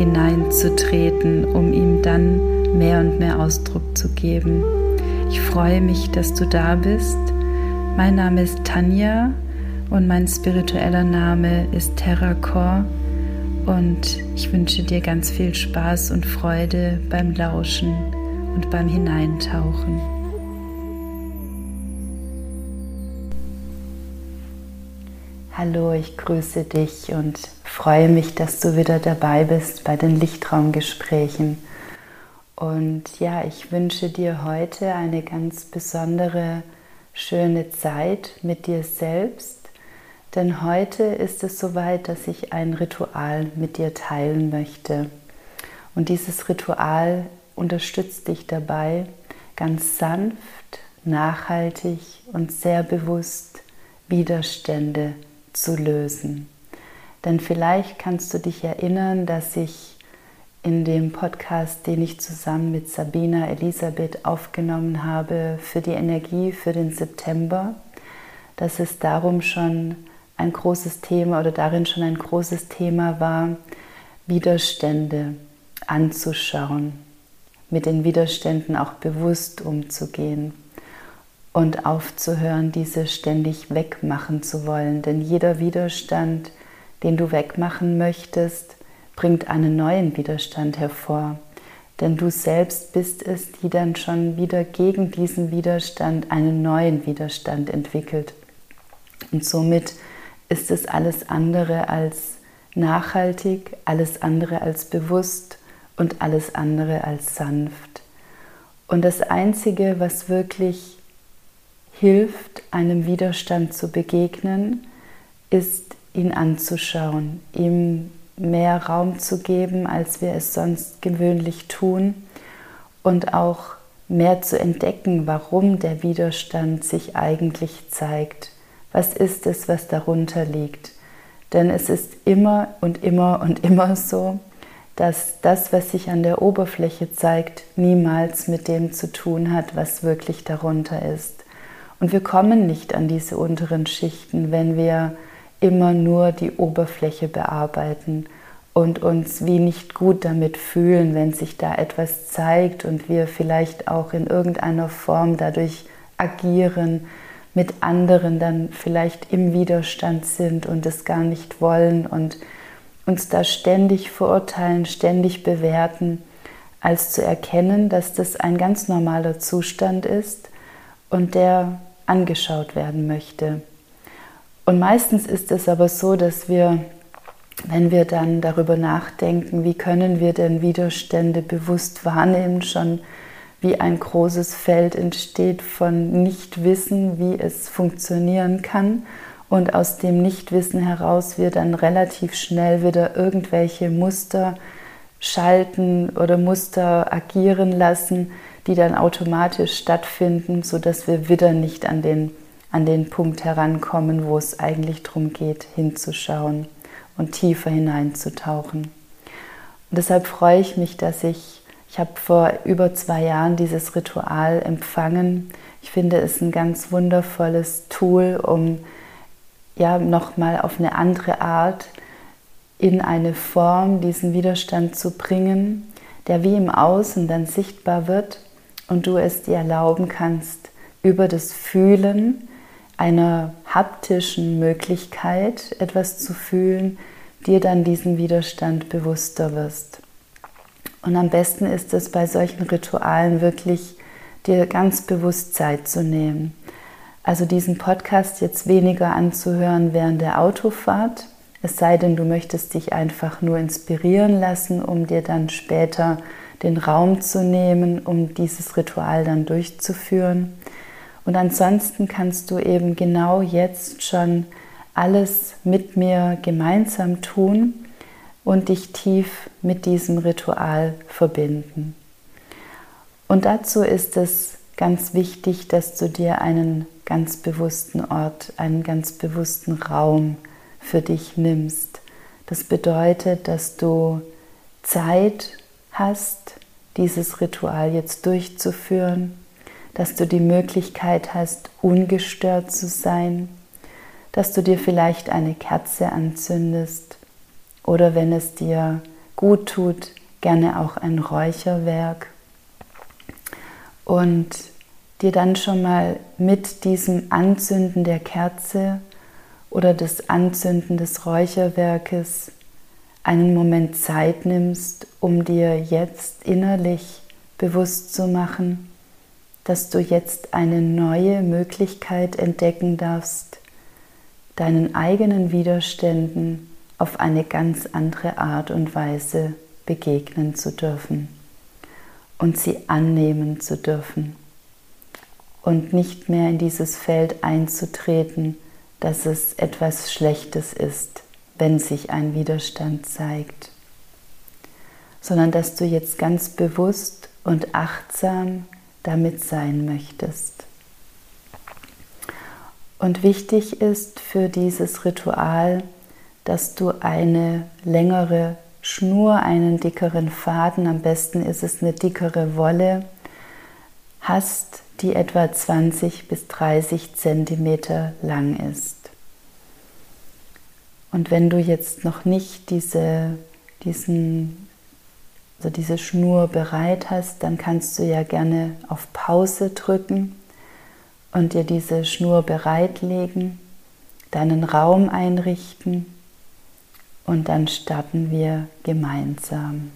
hineinzutreten, um ihm dann mehr und mehr Ausdruck zu geben. Ich freue mich, dass du da bist. Mein Name ist Tanja und mein spiritueller Name ist Terracor und ich wünsche dir ganz viel Spaß und Freude beim Lauschen und beim Hineintauchen. Hallo, ich grüße dich und freue mich, dass du wieder dabei bist bei den Lichtraumgesprächen. Und ja, ich wünsche dir heute eine ganz besondere, schöne Zeit mit dir selbst, denn heute ist es soweit, dass ich ein Ritual mit dir teilen möchte. Und dieses Ritual unterstützt dich dabei, ganz sanft, nachhaltig und sehr bewusst Widerstände zu zu lösen. Denn vielleicht kannst du dich erinnern, dass ich in dem Podcast, den ich zusammen mit Sabina Elisabeth aufgenommen habe für die Energie für den September, dass es darum schon ein großes Thema oder darin schon ein großes Thema war, Widerstände anzuschauen, mit den Widerständen auch bewusst umzugehen und aufzuhören, diese ständig wegmachen zu wollen. Denn jeder Widerstand, den du wegmachen möchtest, bringt einen neuen Widerstand hervor. Denn du selbst bist es, die dann schon wieder gegen diesen Widerstand einen neuen Widerstand entwickelt. Und somit ist es alles andere als nachhaltig, alles andere als bewusst und alles andere als sanft. Und das Einzige, was wirklich hilft, einem Widerstand zu begegnen, ist ihn anzuschauen, ihm mehr Raum zu geben, als wir es sonst gewöhnlich tun und auch mehr zu entdecken, warum der Widerstand sich eigentlich zeigt. Was ist es, was darunter liegt? Denn es ist immer und immer und immer so, dass das, was sich an der Oberfläche zeigt, niemals mit dem zu tun hat, was wirklich darunter ist. Und wir kommen nicht an diese unteren Schichten, wenn wir immer nur die Oberfläche bearbeiten und uns wie nicht gut damit fühlen, wenn sich da etwas zeigt und wir vielleicht auch in irgendeiner Form dadurch agieren, mit anderen dann vielleicht im Widerstand sind und es gar nicht wollen und uns da ständig verurteilen, ständig bewerten, als zu erkennen, dass das ein ganz normaler Zustand ist und der angeschaut werden möchte. Und meistens ist es aber so, dass wir, wenn wir dann darüber nachdenken, wie können wir denn Widerstände bewusst wahrnehmen, schon wie ein großes Feld entsteht von Nichtwissen, wie es funktionieren kann. Und aus dem Nichtwissen heraus wir dann relativ schnell wieder irgendwelche Muster schalten oder Muster agieren lassen, die dann automatisch stattfinden, sodass wir wieder nicht an den, an den Punkt herankommen, wo es eigentlich darum geht, hinzuschauen und tiefer hineinzutauchen. Und deshalb freue ich mich, dass ich, ich habe vor über zwei Jahren dieses Ritual empfangen. Ich finde es ein ganz wundervolles Tool, um ja nochmal auf eine andere Art in eine Form diesen Widerstand zu bringen, der wie im Außen dann sichtbar wird und du es dir erlauben kannst, über das Fühlen einer haptischen Möglichkeit etwas zu fühlen, dir dann diesen Widerstand bewusster wirst. Und am besten ist es bei solchen Ritualen wirklich, dir ganz bewusst Zeit zu nehmen. Also diesen Podcast jetzt weniger anzuhören während der Autofahrt, es sei denn, du möchtest dich einfach nur inspirieren lassen, um dir dann später den Raum zu nehmen, um dieses Ritual dann durchzuführen. Und ansonsten kannst du eben genau jetzt schon alles mit mir gemeinsam tun und dich tief mit diesem Ritual verbinden. Und dazu ist es ganz wichtig, dass du dir einen ganz bewussten Ort, einen ganz bewussten Raum für dich nimmst. Das bedeutet, dass du Zeit hast, dieses Ritual jetzt durchzuführen, dass du die Möglichkeit hast, ungestört zu sein, dass du dir vielleicht eine Kerze anzündest oder wenn es dir gut tut, gerne auch ein Räucherwerk. Und dir dann schon mal mit diesem Anzünden der Kerze oder das Anzünden des Räucherwerkes einen Moment Zeit nimmst, um dir jetzt innerlich bewusst zu machen, dass du jetzt eine neue Möglichkeit entdecken darfst, deinen eigenen Widerständen auf eine ganz andere Art und Weise begegnen zu dürfen und sie annehmen zu dürfen und nicht mehr in dieses Feld einzutreten, dass es etwas Schlechtes ist, wenn sich ein Widerstand zeigt, sondern dass du jetzt ganz bewusst und achtsam damit sein möchtest. Und wichtig ist für dieses Ritual, dass du eine längere Schnur, einen dickeren Faden, am besten ist es eine dickere Wolle, hast, die etwa 20 bis 30 Zentimeter lang ist. Und wenn du jetzt noch nicht diese, diesen, also diese Schnur bereit hast, dann kannst du ja gerne auf Pause drücken und dir diese Schnur bereitlegen, deinen Raum einrichten und dann starten wir gemeinsam.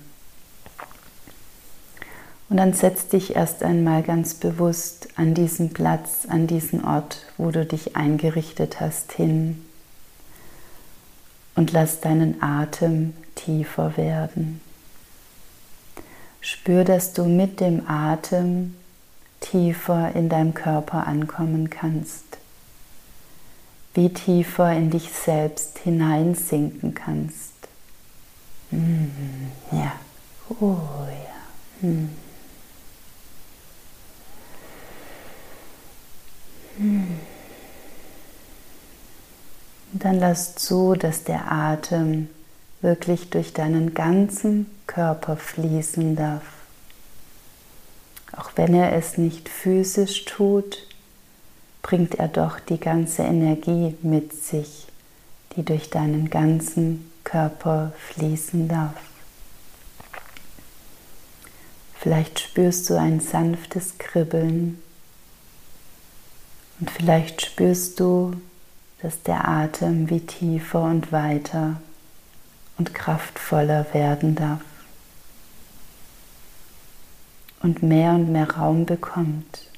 Und dann setz dich erst einmal ganz bewusst an diesen Platz, an diesen Ort, wo du dich eingerichtet hast, hin und lass deinen Atem tiefer werden. Spür, dass du mit dem Atem tiefer in deinem Körper ankommen kannst, wie tiefer in dich selbst hineinsinken kannst. Mm, ja, oh ja. Mm. Mm. dann lass zu, dass der Atem wirklich durch deinen ganzen Körper fließen darf. Auch wenn er es nicht physisch tut, bringt er doch die ganze Energie mit sich, die durch deinen ganzen Körper fließen darf. Vielleicht spürst du ein sanftes Kribbeln und vielleicht spürst du, dass der Atem wie tiefer und weiter und kraftvoller werden darf und mehr und mehr Raum bekommt,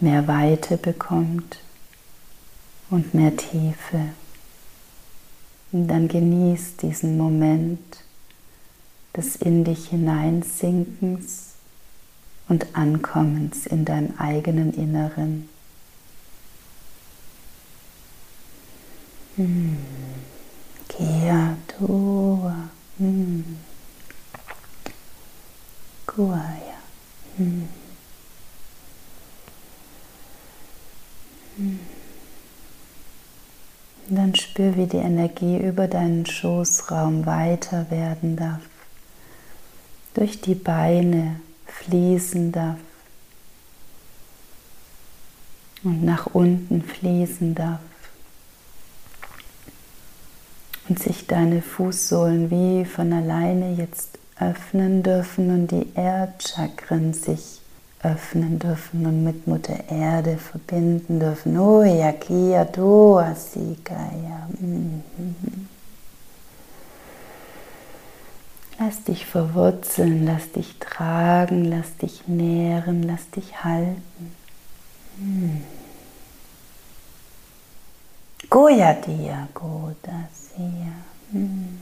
mehr Weite bekommt und mehr Tiefe. Und dann genieß diesen Moment des in dich hineinsinkens und Ankommens in deinem eigenen Inneren. Hm. Kia tua. Hm. Hm. Hm. dann spür, wie die Energie über deinen Schoßraum weiter werden darf, durch die Beine fließen darf und nach unten fließen darf und sich deine Fußsohlen wie von alleine jetzt öffnen dürfen und die Erdchakren sich öffnen dürfen und mit Mutter Erde verbinden dürfen. Oh ja, kia doa sikaya. Lass dich verwurzeln, lass dich tragen, lass dich nähren, lass dich halten. Hm. Goya dia godas hier. Hm.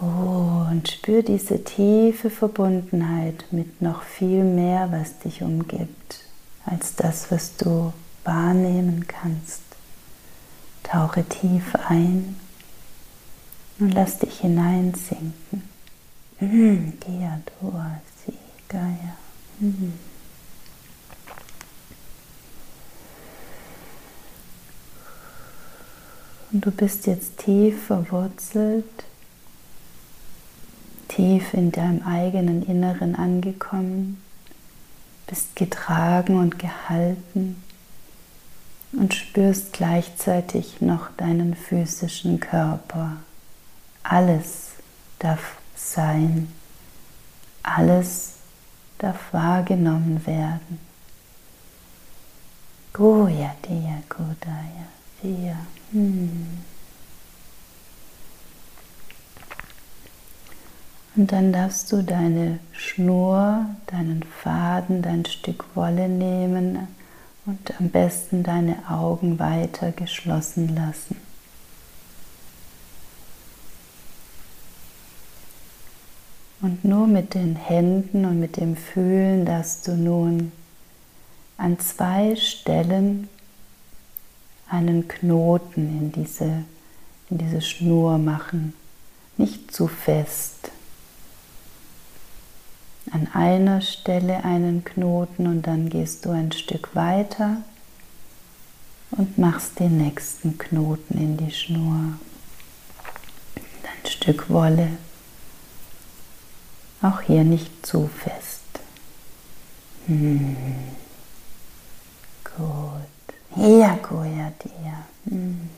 Und spür diese tiefe Verbundenheit mit noch viel mehr, was dich umgibt, als das, was du wahrnehmen kannst. Tauche tief ein und lass dich hineinsinken. Mm, Gia, Dua, Si, Gaia. Und du bist jetzt tief verwurzelt, tief in deinem eigenen Inneren angekommen, bist getragen und gehalten und spürst gleichzeitig noch deinen physischen Körper. Alles darf sein, alles darf wahrgenommen werden. Goya Dia Kodaya Dia. Hm. Und dann darfst du deine Schnur, deinen Faden, dein Stück Wolle nehmen und am besten deine Augen weiter geschlossen lassen. Und nur mit den Händen und mit dem Fühlen darfst du nun an zwei Stellen einen Knoten in diese, in diese Schnur machen, nicht zu fest. An einer Stelle einen Knoten und dann gehst du ein Stück weiter und machst den nächsten Knoten in die Schnur. Ein Stück Wolle. Auch hier nicht zu fest. Hm. Gut. Hiyakuyatia. Mhm.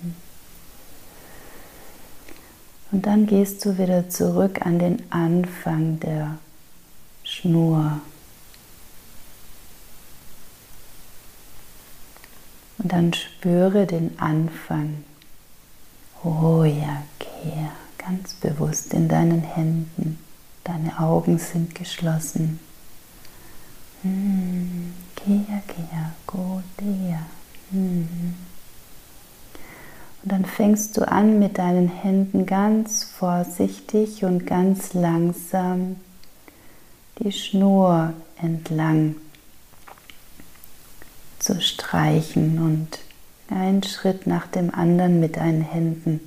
Und dann gehst du wieder zurück an den Anfang der Schnur. Und dann spüre den Anfang. Ja, Kia, ganz bewusst in deinen Händen. Deine Augen sind geschlossen. Kia, Kia, Go, Dia. Mhm. Und dann fängst du an mit deinen Händen ganz vorsichtig und ganz langsam die Schnur entlang zu streichen und einen Schritt nach dem anderen mit deinen Händen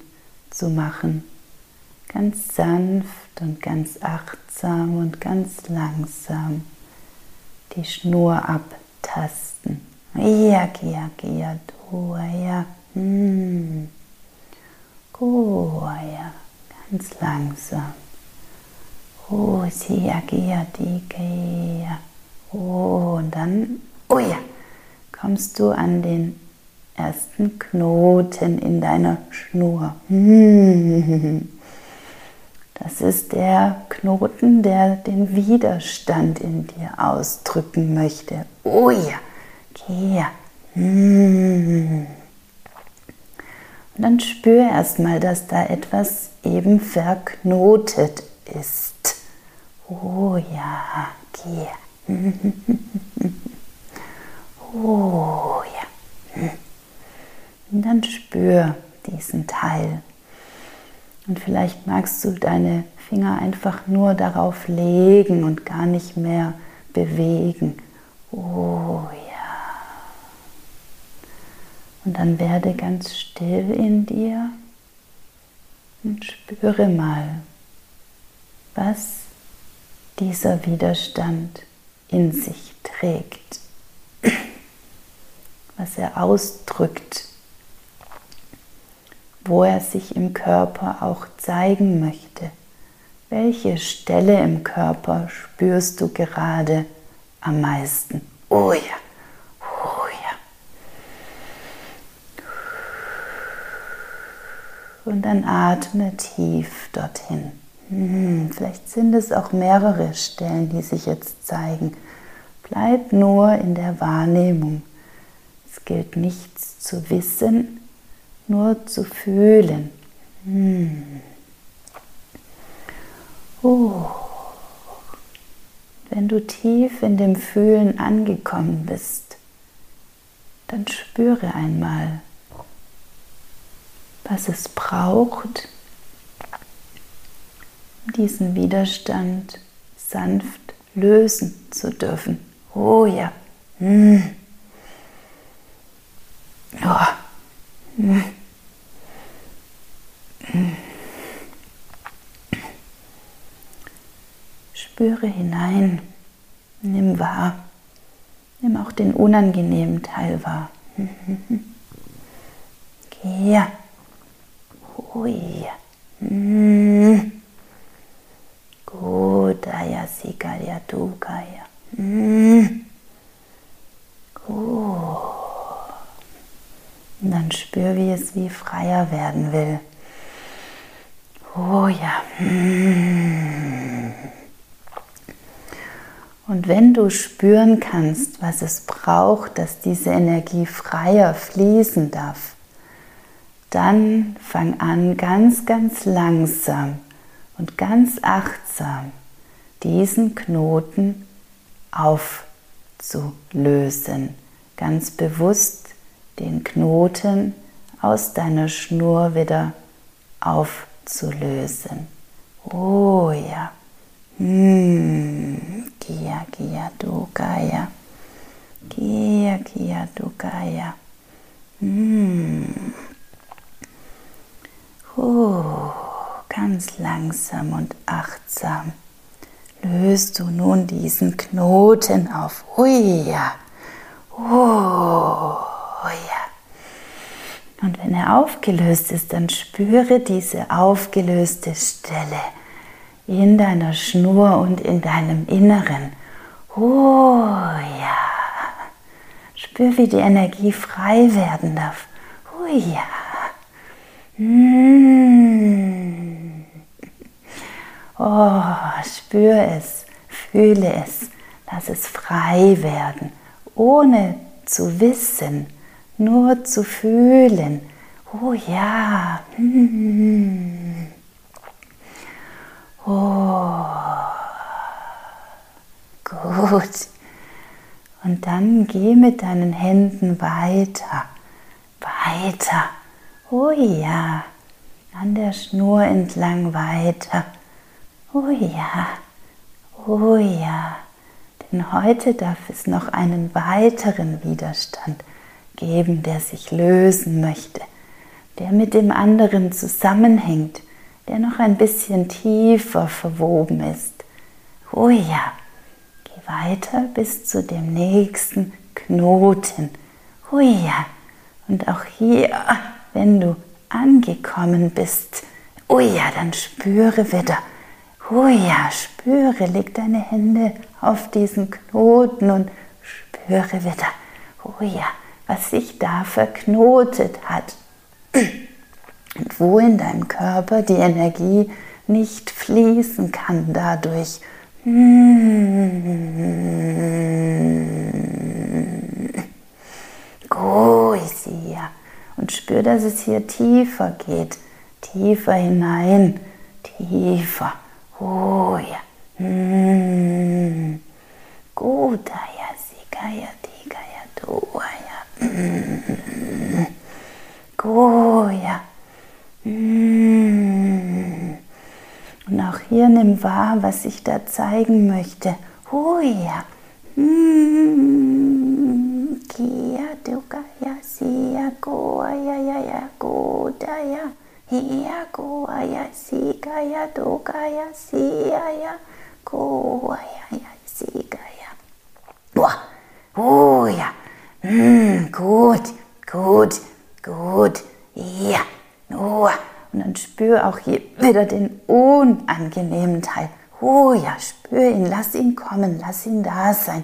zu machen. Ganz sanft und ganz achtsam und ganz langsam die Schnur abtasten. Ja, kia, kia, ja. Hm. ja. Ganz langsam. Oh, sia, kia, ja. Oh, und dann, oh ja, kommst du an den ersten Knoten in deiner Schnur. Hm. Das ist der Knoten, der den Widerstand in dir ausdrücken möchte. Oh ja. Hier. Und dann spür erstmal, dass da etwas eben verknotet ist. Oh ja, hier. Oh ja. Und dann spür diesen Teil. Und vielleicht magst du deine Finger einfach nur darauf legen und gar nicht mehr bewegen. Oh ja. Und dann werde ganz still in dir und spüre mal, was dieser Widerstand in sich trägt, was er ausdrückt, wo er sich im Körper auch zeigen möchte. Welche Stelle im Körper spürst du gerade am meisten? Oh ja, Und dann atme tief dorthin. Hm, vielleicht sind es auch mehrere Stellen, die sich jetzt zeigen. Bleib nur in der Wahrnehmung. Es gilt nichts zu wissen, nur zu fühlen. Hm. Oh. Wenn du tief in dem Fühlen angekommen bist, dann spüre einmal, was es braucht, diesen Widerstand sanft lösen zu dürfen. Oh ja. Hm. Oh. Hm. Hm. Spüre hinein, nimm wahr, nimm auch den unangenehmen Teil wahr. Geh. Ja hui, mm. gut, aya sikaya dukaya. Mm. Gut. Und dann spür, wie es wie freier werden will. Oh ja. Und wenn du spüren kannst, was es braucht, dass diese Energie freier fließen darf, dann fang an, ganz, ganz langsam und ganz achtsam diesen Knoten aufzulösen. Ganz bewusst den Knoten aus deiner Schnur wieder aufzulösen. Oh ja. Hm. Gia, Gia, Dukaya. Gia, Gia, Dukaya. Hm. Oh, ganz langsam und achtsam löst du nun diesen Knoten auf. Ui, ja. Oh ja. Und wenn er aufgelöst ist, dann spüre diese aufgelöste Stelle in deiner Schnur und in deinem Inneren. Ja. Spür, wie die Energie frei werden darf. Oh ja. Oh, spür es, fühle es, lass es frei werden, ohne zu wissen, nur zu fühlen. Oh ja. Oh. Gut. Und dann geh mit deinen Händen weiter, weiter. Oh ja. An der Schnur entlang weiter. Oh ja. Oh ja. Denn heute darf es noch einen weiteren Widerstand geben, der sich lösen möchte, der mit dem anderen zusammenhängt, der noch ein bisschen tiefer verwoben ist. Oh ja, geh weiter bis zu dem nächsten Knoten. Oh ja, und auch hier, wenn du angekommen bist, oh ja, dann spüre wieder, oh ja, spüre, leg deine Hände auf diesen Knoten und spüre wieder, oh ja, was sich da verknotet hat und wo in deinem Körper die Energie nicht fließen kann dadurch. Goisia. Und spür, dass es hier tiefer geht, tiefer hinein, tiefer. Oh ja. Gudaya, Sigaya, Digaya, Doaya. Goya. Und auch hier nimm wahr, was ich da zeigen möchte. Goya. Kia dukaya siya goya ya ya godaya. Hiya goya sigaya dukaya siya ya goya ya sigaya. Boah. Oh ja. Mm, gut, gut, gut. Ja. Oh. Und dann spür auch hier wieder den unangenehmen Teil. Oh ja, spür ihn, lass ihn kommen, lass ihn da sein.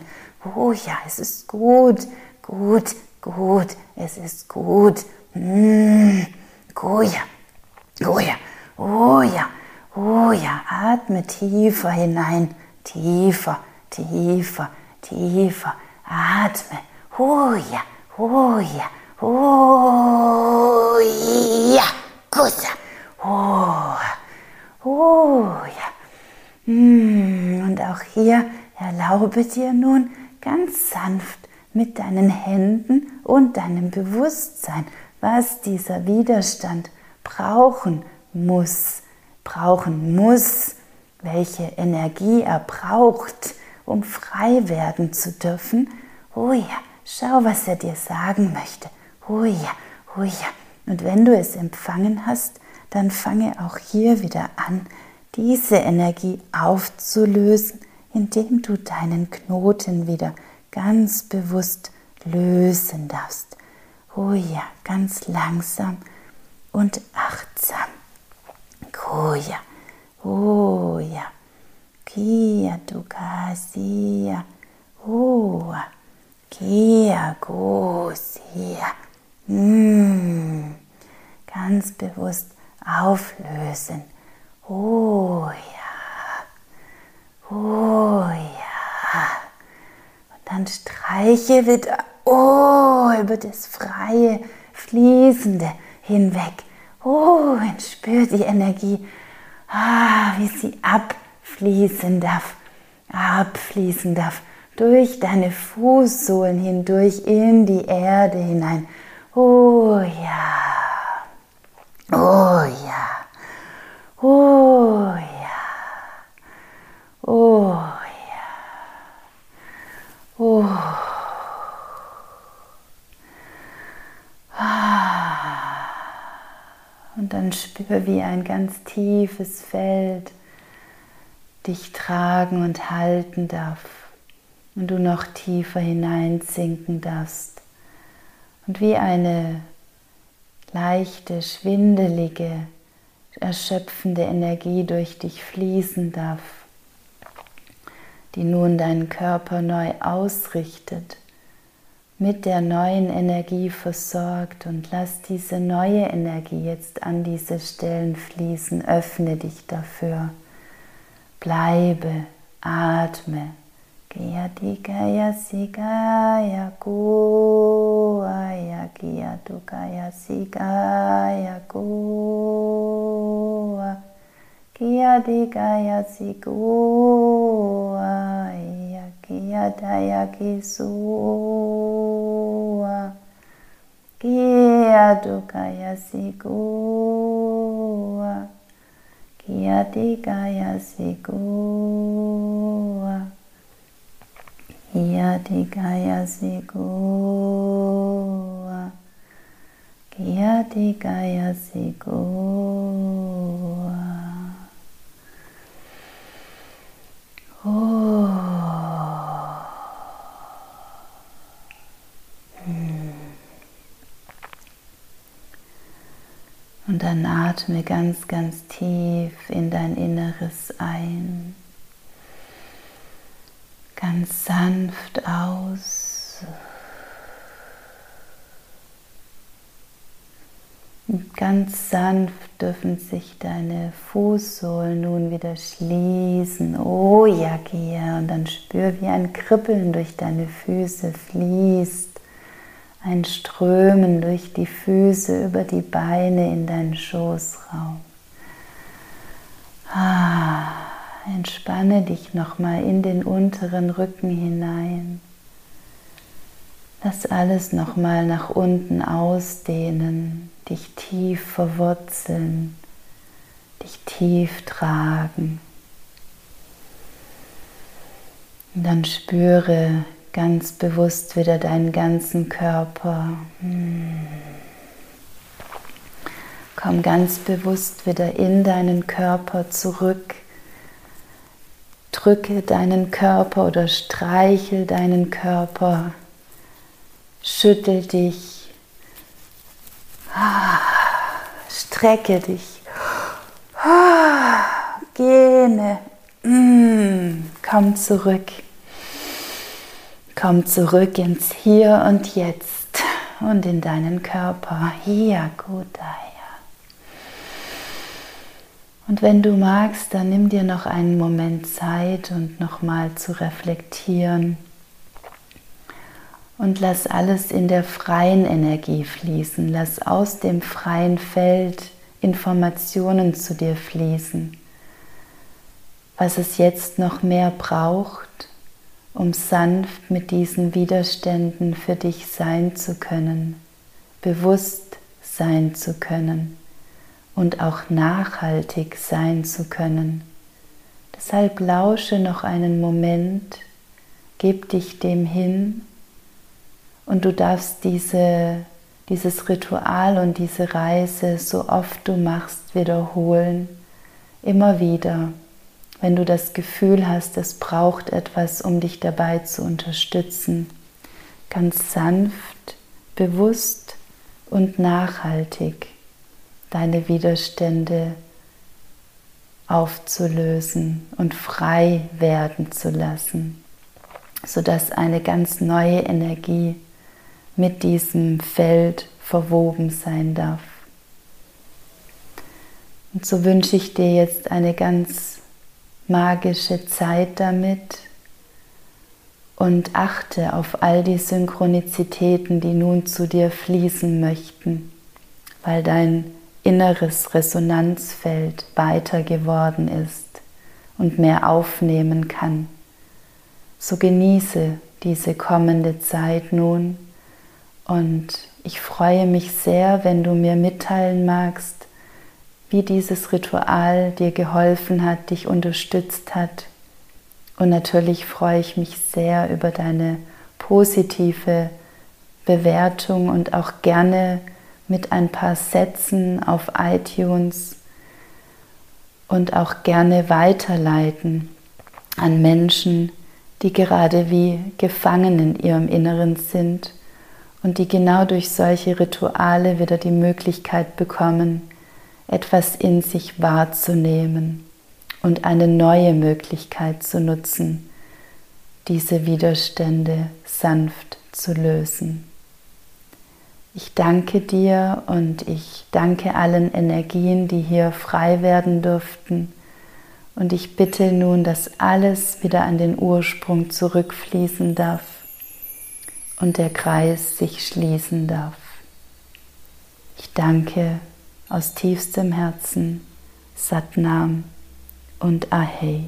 Oh ja, es ist gut, gut, gut, es ist gut. Mm, oh ja, oh ja, oh ja, oh ja, atme tiefer hinein, tiefer, tiefer, tiefer, atme. Oh ja, oh ja, oh ja, gut. Oh, oh ja. Und auch hier erlaube dir nun ganz sanft mit deinen Händen und deinem Bewusstsein, was dieser Widerstand brauchen muss, brauchen muss, welche Energie er braucht, um frei werden zu dürfen. Oh ja, Schau, was er dir sagen möchte. Oh ja, oh ja. Und wenn du es empfangen hast, dann fange auch hier wieder an, diese Energie aufzulösen, indem du deinen Knoten wieder ganz bewusst lösen darfst. Oh ja, ganz langsam und achtsam. Oh ja. Kia tukasia. Oh, kia gosia. Mm. Ganz bewusst auflösen. Oh ja. Oh ja. Und dann streiche wieder oh, über das freie, fließende hinweg. Oh, und spür die Energie, ah, wie sie abfließen darf, abfließen darf, durch deine Fußsohlen hindurch in die Erde hinein. Oh ja. Oh ja. Oh ja. Oh ja. Oh. Ah. Und spür, wie ein ganz tiefes Feld dich tragen und halten darf und du noch tiefer hineinsinken darfst. Und wie eine leichte, schwindelige, erschöpfende Energie durch dich fließen darf, die nun deinen Körper neu ausrichtet, mit der neuen Energie versorgt und lass diese neue Energie jetzt an diese Stellen fließen, öffne dich dafür, bleibe, atme. Kia tikaya sikaya kuaya kia tukaya sikaya kua Kia tikaya sikuaya kia daya kisua Kia tukaya Kiataya kisua. Kiatukaya sikua. Kiatikaya sikua. Kiatikaya sikua. Kiatikaya sikua. Dann atme ganz, ganz tief in dein Inneres ein ganz sanft aus. Und ganz sanft dürfen sich deine Fußsohlen nun wieder schließen. Oh ja, gehe. Und dann spür, wie ein Kribbeln durch deine Füße fließt. Ein Strömen durch die Füße über die Beine in deinen Schoßraum. Ah. Entspanne dich nochmal in den unteren Rücken hinein. Lass alles nochmal nach unten ausdehnen, dich tief verwurzeln, dich tief tragen. Und dann spüre ganz bewusst wieder deinen ganzen Körper. Komm ganz bewusst wieder in deinen Körper zurück Drücke deinen Körper oder streichel deinen Körper. Schüttel dich. Strecke dich. Gene. Mm, komm zurück. Komm zurück ins Hier und Jetzt und in deinen Körper. Hier, gut, und wenn du magst, dann nimm dir noch einen Moment Zeit und nochmal zu reflektieren. Und lass alles in der freien Energie fließen. Lass aus dem freien Feld Informationen zu dir fließen. Was es jetzt noch mehr braucht, um sanft mit diesen Widerständen für dich sein zu können, bewusst sein zu können und auch nachhaltig sein zu können. Deshalb lausche noch einen Moment, gib dich dem hin und du darfst diese, dieses Ritual und diese Reise so oft du machst wiederholen, immer wieder, wenn du das Gefühl hast, es braucht etwas, um dich dabei zu unterstützen, ganz sanft, bewusst und nachhaltig deine Widerstände aufzulösen und frei werden zu lassen, sodass eine ganz neue Energie mit diesem Feld verwoben sein darf. Und so wünsche ich dir jetzt eine ganz magische Zeit damit und achte auf all die Synchronizitäten, die nun zu dir fließen möchten, weil dein inneres Resonanzfeld weiter geworden ist und mehr aufnehmen kann. So genieße diese kommende Zeit nun und ich freue mich sehr, wenn du mir mitteilen magst, wie dieses Ritual dir geholfen hat, dich unterstützt hat. Und natürlich freue ich mich sehr über deine positive Bewertung und auch gerne mit ein paar Sätzen auf iTunes und auch gerne weiterleiten an Menschen, die gerade wie gefangen in ihrem Inneren sind und die genau durch solche Rituale wieder die Möglichkeit bekommen, etwas in sich wahrzunehmen und eine neue Möglichkeit zu nutzen, diese Widerstände sanft zu lösen. Ich danke dir und ich danke allen Energien, die hier frei werden durften. Und ich bitte nun, dass alles wieder an den Ursprung zurückfließen darf und der Kreis sich schließen darf. Ich danke aus tiefstem Herzen Satnam und Ahei.